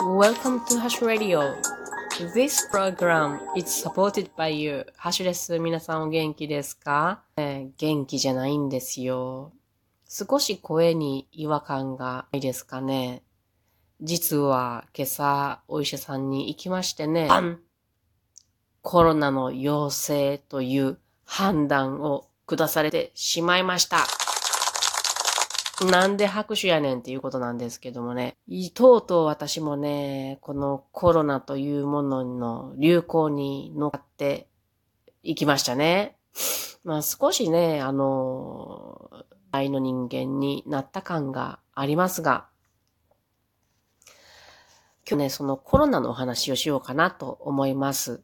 Welcome to Hash Radio. This program is supported by you. ハッシュです。皆さんお元気ですか、えー、元気じゃないんですよ。少し声に違和感がないですかね？実は今朝お医者さんに行きましてね、コロナの陽性という判断を下されてしまいました。なんで拍手やねんっていうことなんですけどもね。とうとう私もね、このコロナというものの流行に乗っていきましたね。まあ少しね、あの、愛の人間になった感がありますが、今日ね、そのコロナのお話をしようかなと思います。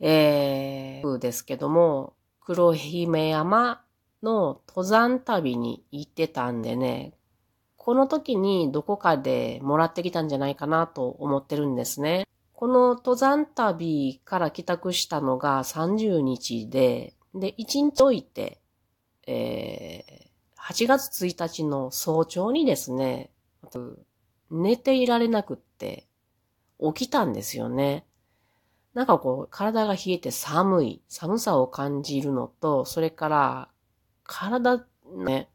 えー、ですけども、黒姫山の登山旅に行ってたんでね、この時にどこかでもらってきたんじゃないかなと思ってるんですね。この登山旅から帰宅したのが30日で、で、1日置いて、えー、8月1日の早朝にですね、寝ていられなくって起きたんですよね。なんかこう、体が冷えて寒い、寒さを感じるのと、それから体ね。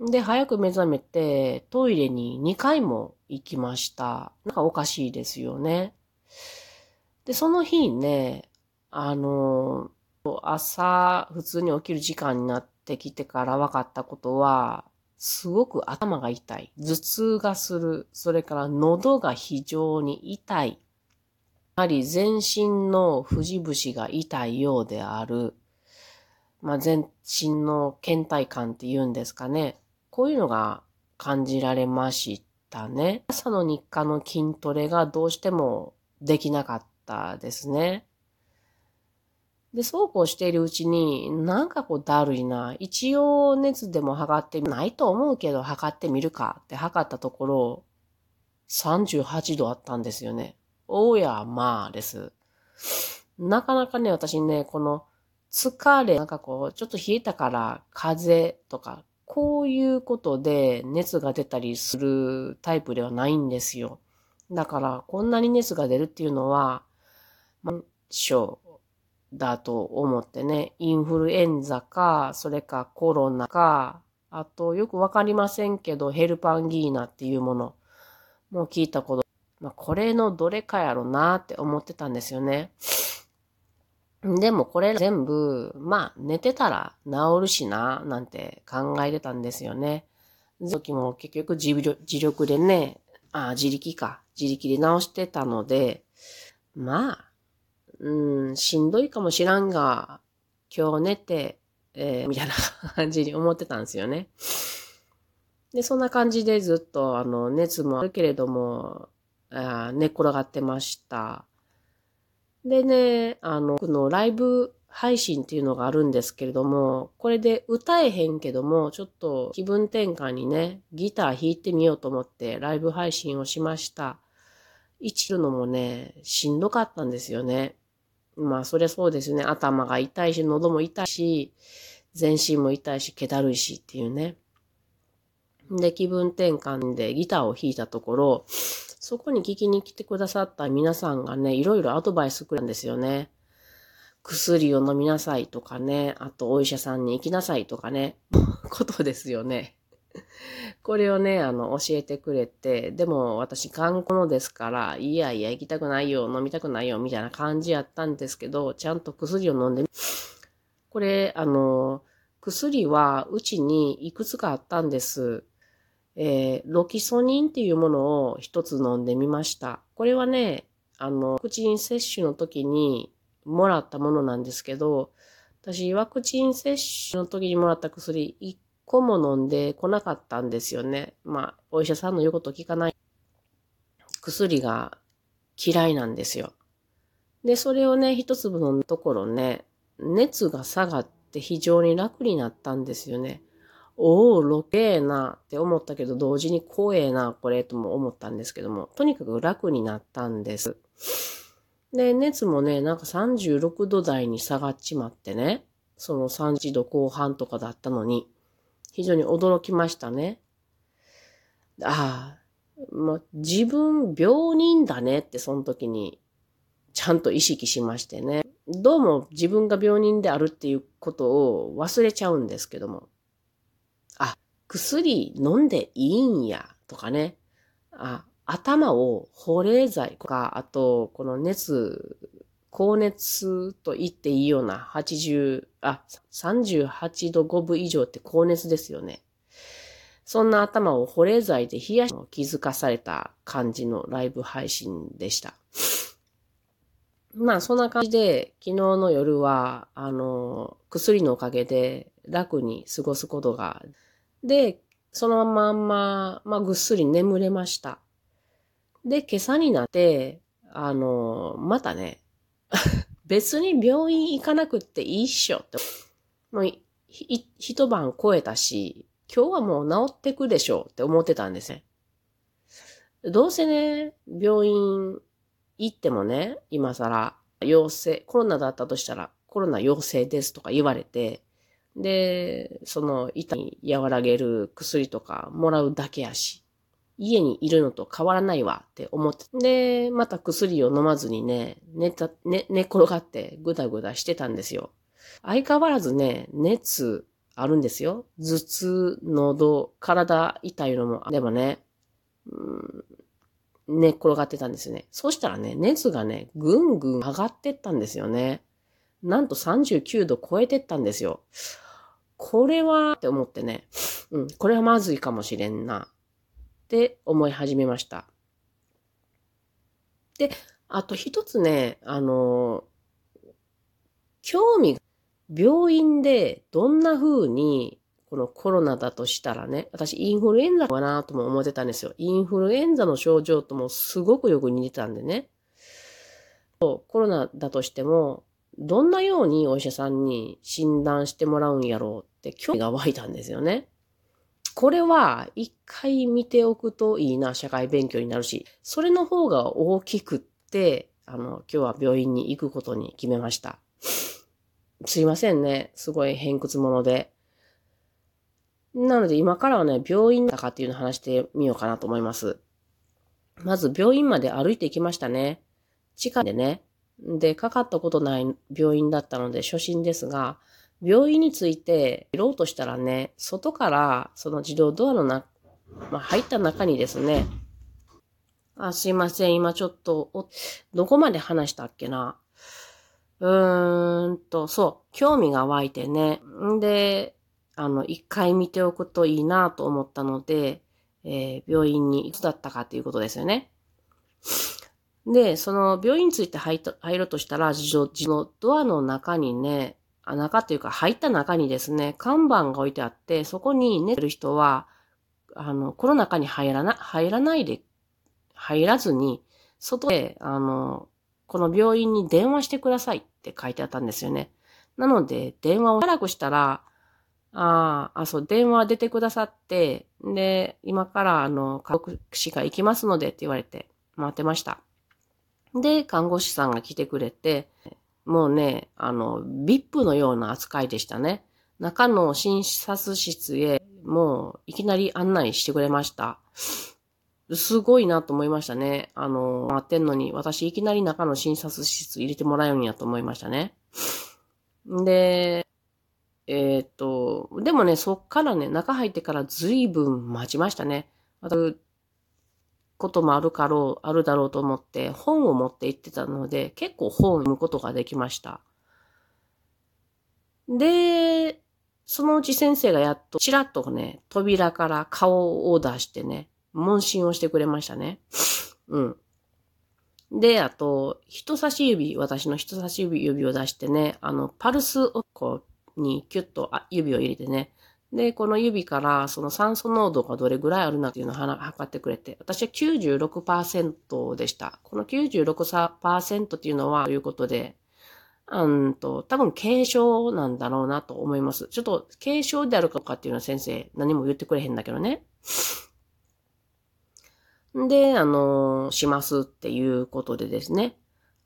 で、早く目覚めて、トイレに2回も行きました。なんかおかしいですよね。で、その日ね、あの、朝、普通に起きる時間になってきてから分かったことは、すごく頭が痛い。頭痛がする。それから喉が非常に痛い。やはり全身の節々が痛いようである。まあ、全身の倦怠感って言うんですかね。こういうのが感じられましたね。朝の日課の筋トレがどうしてもできなかったですね。で、そうこうしているうちに、なんかこうだるいな。一応熱でも測ってないと思うけど、測ってみるかって測ったところ、38度あったんですよね。おや、まあです。なかなかね、私ね、この疲れ、なんかこう、ちょっと冷えたから風邪とか、こういうことで熱が出たりするタイプではないんですよ。だから、こんなに熱が出るっていうのは、満症だと思ってね、インフルエンザか、それかコロナか、あとよくわかりませんけど、ヘルパンギーナっていうものも聞いたこと、まあ、これのどれかやろなって思ってたんですよね。でもこれ全部、まあ寝てたら治るしな、なんて考えてたんですよね。時も結局自力でね、あ、自力か、自力で治してたので、まあ、うん、しんどいかもしらんが、今日寝て、えー、みたいな感じに思ってたんですよね。で、そんな感じでずっと、あの、熱もあるけれども、あ寝っ転がってました。でね、あの、このライブ配信っていうのがあるんですけれども、これで歌えへんけども、ちょっと気分転換にね、ギター弾いてみようと思ってライブ配信をしました。一るのもね、しんどかったんですよね。まあ、そりゃそうですよね。頭が痛いし、喉も痛いし、全身も痛いし、気だるいしっていうね。で、気分転換でギターを弾いたところ、そこに聞きに来てくださった皆さんがね、いろいろアドバイスくれるんですよね。薬を飲みなさいとかね、あとお医者さんに行きなさいとかね、ことですよね。これをね、あの、教えてくれて、でも私、観光のですから、いやいや、行きたくないよ、飲みたくないよ、みたいな感じやったんですけど、ちゃんと薬を飲んでみ、これ、あの、薬はうちにいくつかあったんです。えー、ロキソニンっていうものを一つ飲んでみました。これはね、あの、ワクチン接種の時にもらったものなんですけど、私、ワクチン接種の時にもらった薬、一個も飲んでこなかったんですよね。まあ、お医者さんの言うこと聞かない。薬が嫌いなんですよ。で、それをね、一粒のところね、熱が下がって非常に楽になったんですよね。おお、ロケーなって思ったけど、同時に怖えな、これとも思ったんですけども、とにかく楽になったんです。で、熱もね、なんか36度台に下がっちまってね、その30度後半とかだったのに、非常に驚きましたね。ああ、まあ、自分病人だねってその時にちゃんと意識しましてね。どうも自分が病人であるっていうことを忘れちゃうんですけども。薬飲んでいいんや、とかね。あ、頭を保冷剤とか、あと、この熱、高熱と言っていいような80、あ、38度5分以上って高熱ですよね。そんな頭を保冷剤で冷やし気づかされた感じのライブ配信でした。まあそんな感じで昨日の夜は、あの、薬のおかげで楽に過ごすことが、で、そのまんま、まあぐっすり眠れました。で、今朝になって、あの、またね、別に病院行かなくっていいっしょって。もう、一晩超えたし、今日はもう治ってくでしょうって思ってたんですね。どうせね、病院行ってもね、今更陽性、コロナだったとしたらコロナ陽性ですとか言われて、で、その痛み和らげる薬とかもらうだけやし、家にいるのと変わらないわって思って。で、また薬を飲まずにね、寝た、寝、寝転がってぐだぐだしてたんですよ。相変わらずね、熱あるんですよ。頭痛、喉、体痛いのも。でもね、うん寝っ転がってたんですよね。そしたらね、熱がね、ぐんぐん上がってったんですよね。なんと39度超えてったんですよ。これは、って思ってね、うん、これはまずいかもしれんな、って思い始めました。で、あと一つね、あの、興味、病院でどんな風にこのコロナだとしたらね、私インフルエンザかなとも思ってたんですよ。インフルエンザの症状ともすごくよく似てたんでね。コロナだとしても、どんなようにお医者さんに診断してもらうんやろうって興味が湧いたんですよね。これは一回見ておくといいな、社会勉強になるし、それの方が大きくって、あの、今日は病院に行くことに決めました。すいませんね。すごい偏屈者で。なので今からはね、病院だかっていうのを話してみようかなと思います。まず病院まで歩いて行きましたね。地下でね。で、かかったことない病院だったので初心ですが、病院について知ろうとしたらね、外からその自動ドアのな、まあ、入った中にですね、あ、すいません、今ちょっと、どこまで話したっけな。うーんと、そう、興味が湧いてね。んで、あの、一回見ておくといいなと思ったので、えー、病院にいつだったかということですよね。で、その病院について入入ろうとしたら、自動、自動ドアの中にね、あ中っていうか入った中にですね、看板が置いてあって、そこに寝てる人は、あの、この中に入らな、入らないで、入らずに、外で、あの、この病院に電話してくださいって書いてあったんですよね。なので、電話を早くしたら、ああ、そう、電話出てくださって、で、今からあの、看護師が行きますのでって言われて待ってました。で、看護師さんが来てくれて、もうね、あの、VIP のような扱いでしたね。中の診察室へ、もういきなり案内してくれました。すごいなと思いましたね。あの、待ってんのに、私いきなり中の診察室入れてもらえるんやと思いましたね。で、えー、っと、でもね、そっからね、中入ってから随分待ちましたね。また、こともあるかろう、あるだろうと思って本を持って行ってたので、結構本を読むことができました。で、そのうち先生がやっと、ちらっとね、扉から顔を出してね、問診をしてくれましたね。うん。で、あと、人差し指、私の人差し指指を出してね、あの、パルスをこう、にキュッとあ指を入れてね。で、この指からその酸素濃度がどれぐらいあるなっていうのを測ってくれて、私は96%でした。この96%っていうのは、ということで、うんと、多分軽症なんだろうなと思います。ちょっと軽症であるかっていうのは先生何も言ってくれへんだけどね。で、あの、しますっていうことでですね。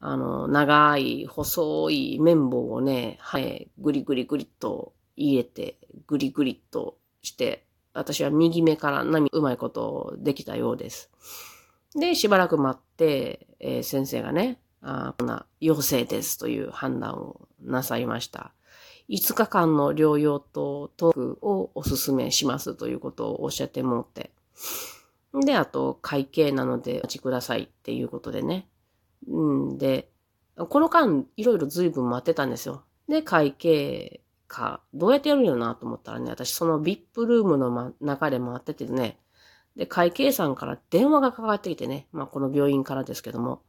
あの、長い、細い綿棒をね、はい、ぐりぐりぐりっと入れて、ぐりぐりっとして、私は右目から波うまいことできたようです。で、しばらく待って、えー、先生がね、あこんな陽性ですという判断をなさいました。5日間の療養とトークをお勧めしますということをおっしゃってもって。で、あと、会計なのでお待ちくださいっていうことでね。うんで、この間、いろいろ随分待ってたんですよ。で、会計か、どうやってやるんやなと思ったらね、私その VIP ルームの、ま、中で回っててね、で、会計さんから電話がかかってきてね、まあこの病院からですけども、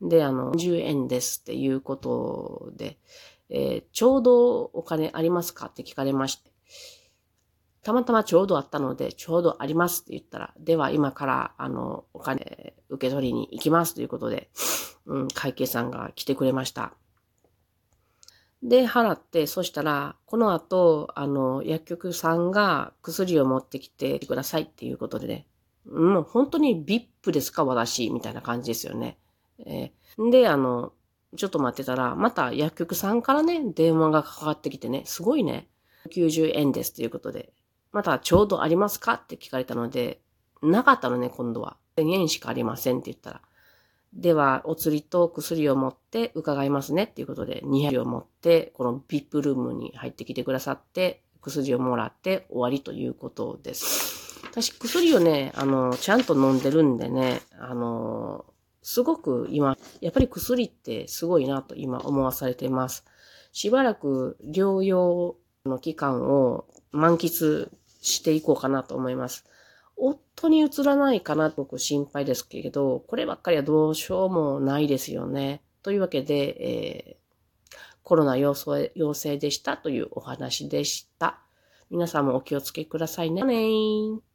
で、あの、10円ですっていうことで、えー、ちょうどお金ありますかって聞かれまして、たまたまちょうどあったので、ちょうどありますって言ったら、では今から、あの、お金受け取りに行きますということで、うん、会計さんが来てくれました。で、払って、そしたら、この後、あの、薬局さんが薬を持ってきてくださいっていうことでね、もう本当に VIP ですか、私みたいな感じですよね。えー、で、あの、ちょっと待ってたら、また薬局さんからね、電話がかかってきてね、すごいね、90円ですということで、またちょうどありますか？って聞かれたので、なかったのね、今度は。1000円しかありませんって言ったら。では、お釣りと薬を持って伺いますねっていうことで、200を持って、この VIP ルームに入ってきてくださって、薬をもらって終わりということです。私、薬をね、あの、ちゃんと飲んでるんでね、あの、すごく今、やっぱり薬ってすごいなと今思わされています。しばらく療養の期間を満喫していこうかなと思います。夫に移らないかなと僕心配ですけれど、こればっかりはどうしようもないですよね。というわけで、えー、コロナ陽性陽性でしたというお話でした。皆さんもお気をつけくださいね。ね